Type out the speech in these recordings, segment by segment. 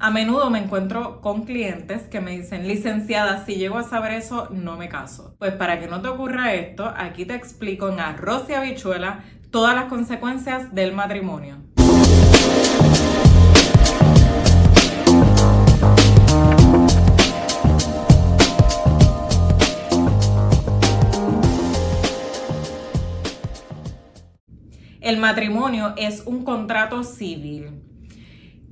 A menudo me encuentro con clientes que me dicen, licenciada, si llego a saber eso, no me caso. Pues para que no te ocurra esto, aquí te explico en arroz y habichuela todas las consecuencias del matrimonio. El matrimonio es un contrato civil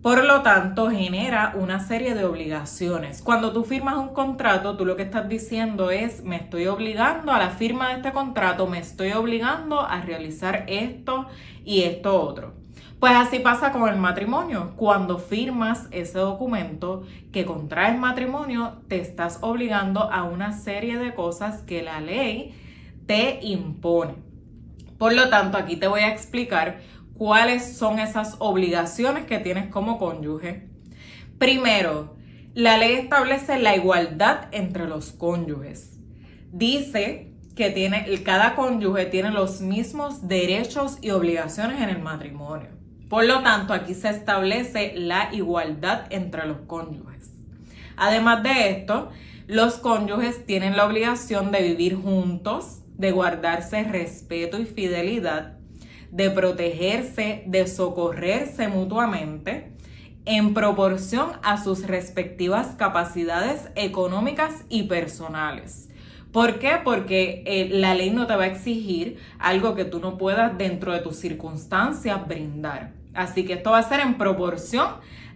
por lo tanto, genera una serie de obligaciones. Cuando tú firmas un contrato, tú lo que estás diciendo es, me estoy obligando a la firma de este contrato, me estoy obligando a realizar esto y esto otro. Pues así pasa con el matrimonio. Cuando firmas ese documento que contraes matrimonio, te estás obligando a una serie de cosas que la ley te impone. Por lo tanto, aquí te voy a explicar cuáles son esas obligaciones que tienes como cónyuge. Primero, la ley establece la igualdad entre los cónyuges. Dice que tiene, cada cónyuge tiene los mismos derechos y obligaciones en el matrimonio. Por lo tanto, aquí se establece la igualdad entre los cónyuges. Además de esto, los cónyuges tienen la obligación de vivir juntos, de guardarse respeto y fidelidad, de protegerse, de socorrerse mutuamente en proporción a sus respectivas capacidades económicas y personales. ¿Por qué? Porque eh, la ley no te va a exigir algo que tú no puedas dentro de tus circunstancias brindar. Así que esto va a ser en proporción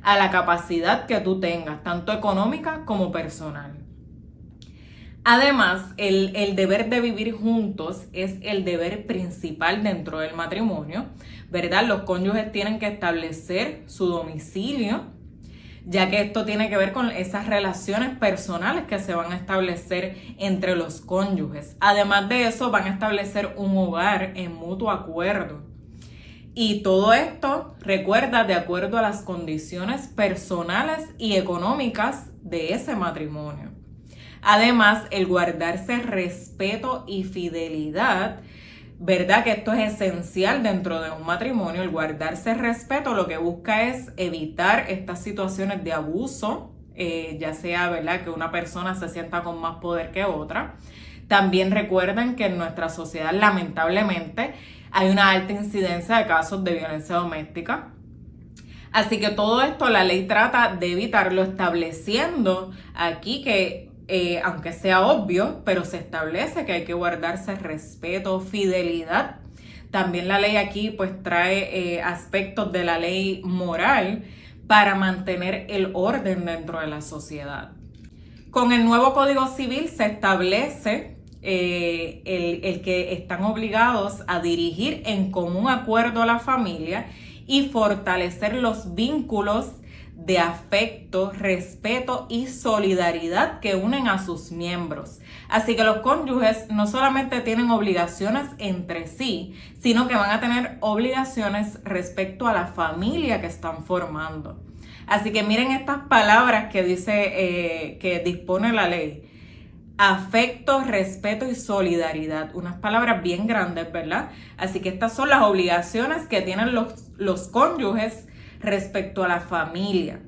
a la capacidad que tú tengas, tanto económica como personal. Además, el, deber de vivir juntos es el deber principal dentro del matrimonio, ¿verdad? Los cónyuges tienen que establecer su domicilio, ya que esto tiene que ver con esas relaciones personales que se van a establecer entre los cónyuges. Además de eso, van a establecer un hogar en mutuo acuerdo. Y todo esto, recuerda, de acuerdo a las condiciones personales y económicas de ese matrimonio. Además, el guardarse respeto y fidelidad, ¿verdad? Que esto es esencial dentro de un matrimonio. El guardarse respeto lo que busca es evitar estas situaciones de abuso, eh, ya sea, ¿verdad? Que una persona se sienta con más poder que otra. También recuerden que en nuestra sociedad, lamentablemente, hay una alta incidencia de casos de violencia doméstica. Así que todo esto la ley trata de evitarlo estableciendo aquí que eh, aunque sea obvio, pero se establece que hay que guardarse respeto, fidelidad. También la ley aquí pues trae eh, aspectos de la ley moral para mantener el orden dentro de la sociedad. Con el nuevo Código Civil se establece eh, el, el que están obligados a dirigir en común acuerdo a la familia y fortalecer los vínculos de afecto, respeto y solidaridad que unen a sus miembros. Así que los cónyuges no solamente tienen obligaciones entre sí, sino que van a tener obligaciones respecto a la familia que están formando. Así que miren estas palabras que dice, eh, que dispone la ley. Afecto, respeto y solidaridad. Unas palabras bien grandes, ¿verdad? Así que estas son las obligaciones que tienen los, los cónyuges respecto a la familia,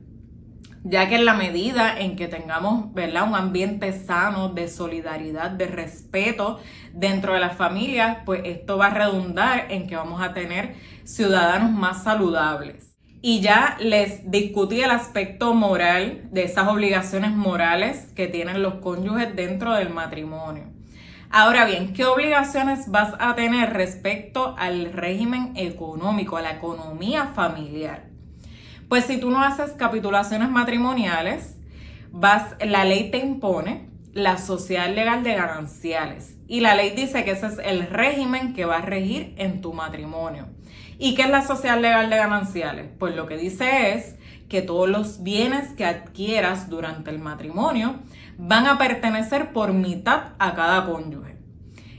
ya que en la medida en que tengamos ¿verdad? un ambiente sano de solidaridad, de respeto dentro de las familias, pues esto va a redundar en que vamos a tener ciudadanos más saludables. Y ya les discutí el aspecto moral de esas obligaciones morales que tienen los cónyuges dentro del matrimonio. Ahora bien, ¿qué obligaciones vas a tener respecto al régimen económico, a la economía familiar? Pues si tú no haces capitulaciones matrimoniales, vas, la ley te impone la sociedad legal de gananciales. Y la ley dice que ese es el régimen que va a regir en tu matrimonio. ¿Y qué es la sociedad legal de gananciales? Pues lo que dice es que todos los bienes que adquieras durante el matrimonio van a pertenecer por mitad a cada cónyuge.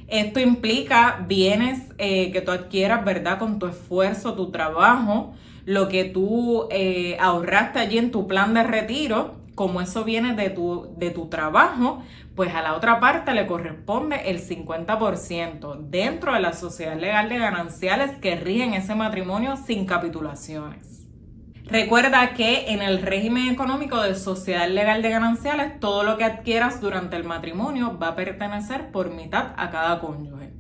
Esto implica bienes eh, que tú adquieras, ¿verdad? Con tu esfuerzo, tu trabajo, lo que tú eh, ahorraste allí en tu plan de retiro, como eso viene de tu, de tu trabajo, pues a la otra parte le corresponde el 50% dentro de la sociedad legal de gananciales que rigen ese matrimonio sin capitulaciones. Recuerda que en el régimen económico de sociedad legal de gananciales, todo lo que adquieras durante el matrimonio va a pertenecer por mitad a cada cónyuge.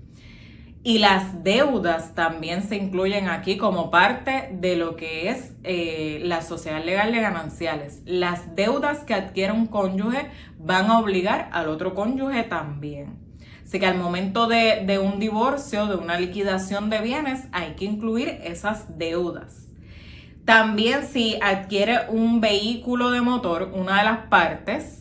Y las deudas también se incluyen aquí como parte de lo que es eh, la sociedad legal de gananciales. Las deudas que adquiere un cónyuge van a obligar al otro cónyuge también. Así que al momento de, de un divorcio, de una liquidación de bienes, hay que incluir esas deudas. También si adquiere un vehículo de motor, una de las partes,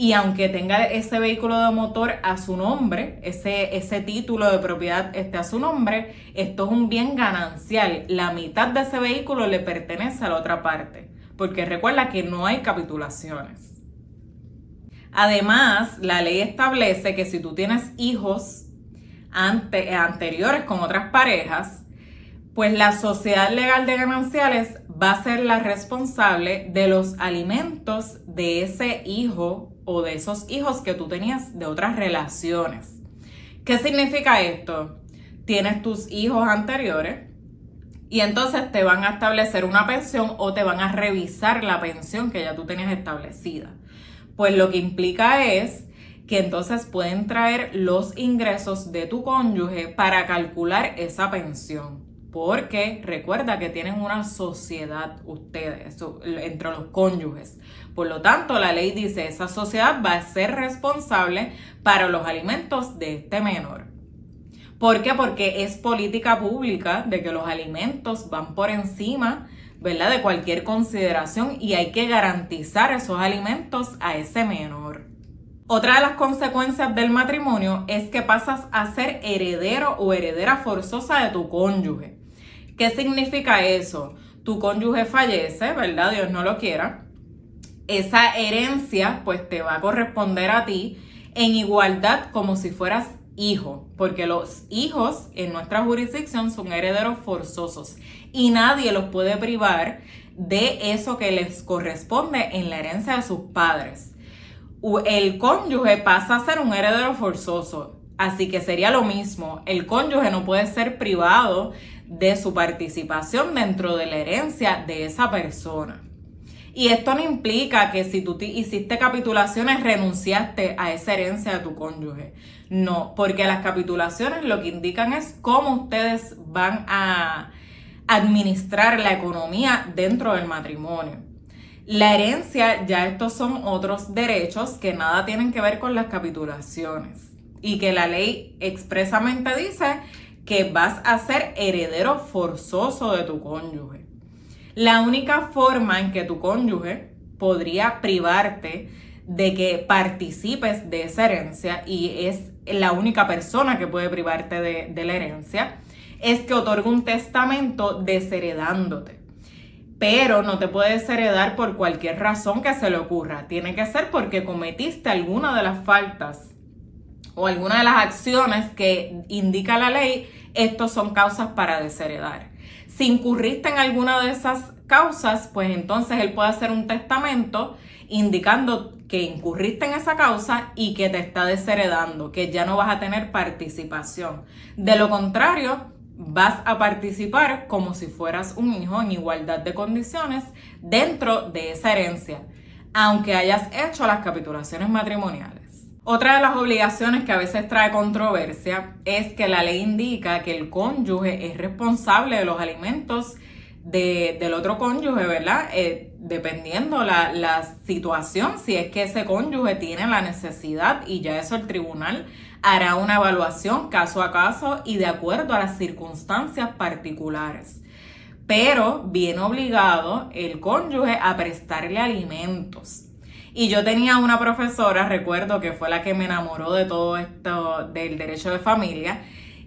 y aunque tenga ese vehículo de motor a su nombre, ese, ese título de propiedad esté a su nombre, esto es un bien ganancial. La mitad de ese vehículo le pertenece a la otra parte, porque recuerda que no hay capitulaciones. Además, la ley establece que si tú tienes hijos anteriores con otras parejas, pues la sociedad legal de gananciales va a ser la responsable de los alimentos de ese hijo o de esos hijos que tú tenías de otras relaciones. ¿Qué significa esto? Tienes tus hijos anteriores y entonces te van a establecer una pensión o te van a revisar la pensión que ya tú tenías establecida. Pues lo que implica es que entonces pueden traer los ingresos de tu cónyuge para calcular esa pensión porque recuerda que tienen una sociedad ustedes entre los cónyuges. Por lo tanto, la ley dice esa sociedad va a ser responsable para los alimentos de este menor. ¿Por qué? Porque es política pública de que los alimentos van por encima, ¿verdad? De cualquier consideración y hay que garantizar esos alimentos a ese menor. Otra de las consecuencias del matrimonio es que pasas a ser heredero o heredera forzosa de tu cónyuge. ¿Qué significa eso? Tu cónyuge fallece, ¿verdad? Dios no lo quiera. Esa herencia pues te va a corresponder a ti en igualdad como si fueras hijo, porque los hijos en nuestra jurisdicción son herederos forzosos y nadie los puede privar de eso que les corresponde en la herencia de sus padres. El cónyuge pasa a ser un heredero forzoso, así que sería lo mismo. El cónyuge no puede ser privado de su participación dentro de la herencia de esa persona. Y esto no implica que si tú hiciste capitulaciones renunciaste a esa herencia de tu cónyuge. No, porque las capitulaciones lo que indican es cómo ustedes van a administrar la economía dentro del matrimonio. La herencia, ya estos son otros derechos que nada tienen que ver con las capitulaciones y que la ley expresamente dice que vas a ser heredero forzoso de tu cónyuge. La única forma en que tu cónyuge podría privarte de que participes de esa herencia y es la única persona que puede privarte de, la herencia, es que otorgue un testamento desheredándote. Pero no te puedes heredar por cualquier razón que se le ocurra. Tiene que ser porque cometiste alguna de las faltas o alguna de las acciones que indica la ley, estos son causas para desheredar. Si incurriste en alguna de esas causas, pues entonces él puede hacer un testamento indicando que incurriste en esa causa y que te está desheredando, que ya no vas a tener participación. De lo contrario, vas a participar como si fueras un hijo en igualdad de condiciones dentro de esa herencia, aunque hayas hecho las capitulaciones matrimoniales. Otra de las obligaciones que a veces trae controversia es que la ley indica que el cónyuge es responsable de los alimentos del otro cónyuge, ¿verdad? Eh, dependiendo la, la situación, si es que ese cónyuge tiene la necesidad y ya eso el tribunal hará una evaluación caso a caso y de acuerdo a las circunstancias particulares. Pero viene obligado el cónyuge a prestarle alimentos. Y yo tenía una profesora, recuerdo que fue la que me enamoró de todo esto del derecho de familia,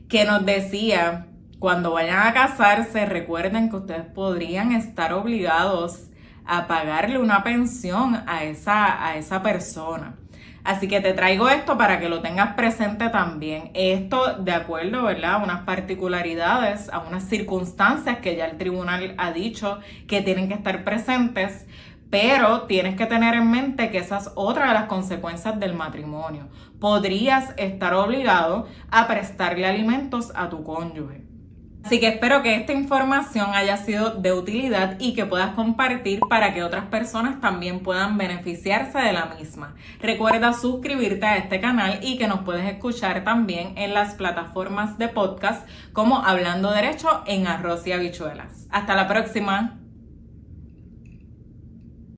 que nos decía, cuando vayan a casarse, recuerden que ustedes podrían estar obligados a pagarle una pensión a esa, a esa persona. Así que te traigo esto para que lo tengas presente también. Esto de acuerdo, ¿verdad? A unas particularidades, a unas circunstancias que ya el tribunal ha dicho que tienen que estar presentes pero tienes que tener en mente que esa es otra de las consecuencias del matrimonio. Podrías estar obligado a prestarle alimentos a tu cónyuge. Así que espero que esta información haya sido de utilidad y que puedas compartir para que otras personas también puedan beneficiarse de la misma. Recuerda suscribirte a este canal y que nos puedes escuchar también en las plataformas de podcast como Hablando Derecho en Arroz y Habichuelas. Hasta la próxima.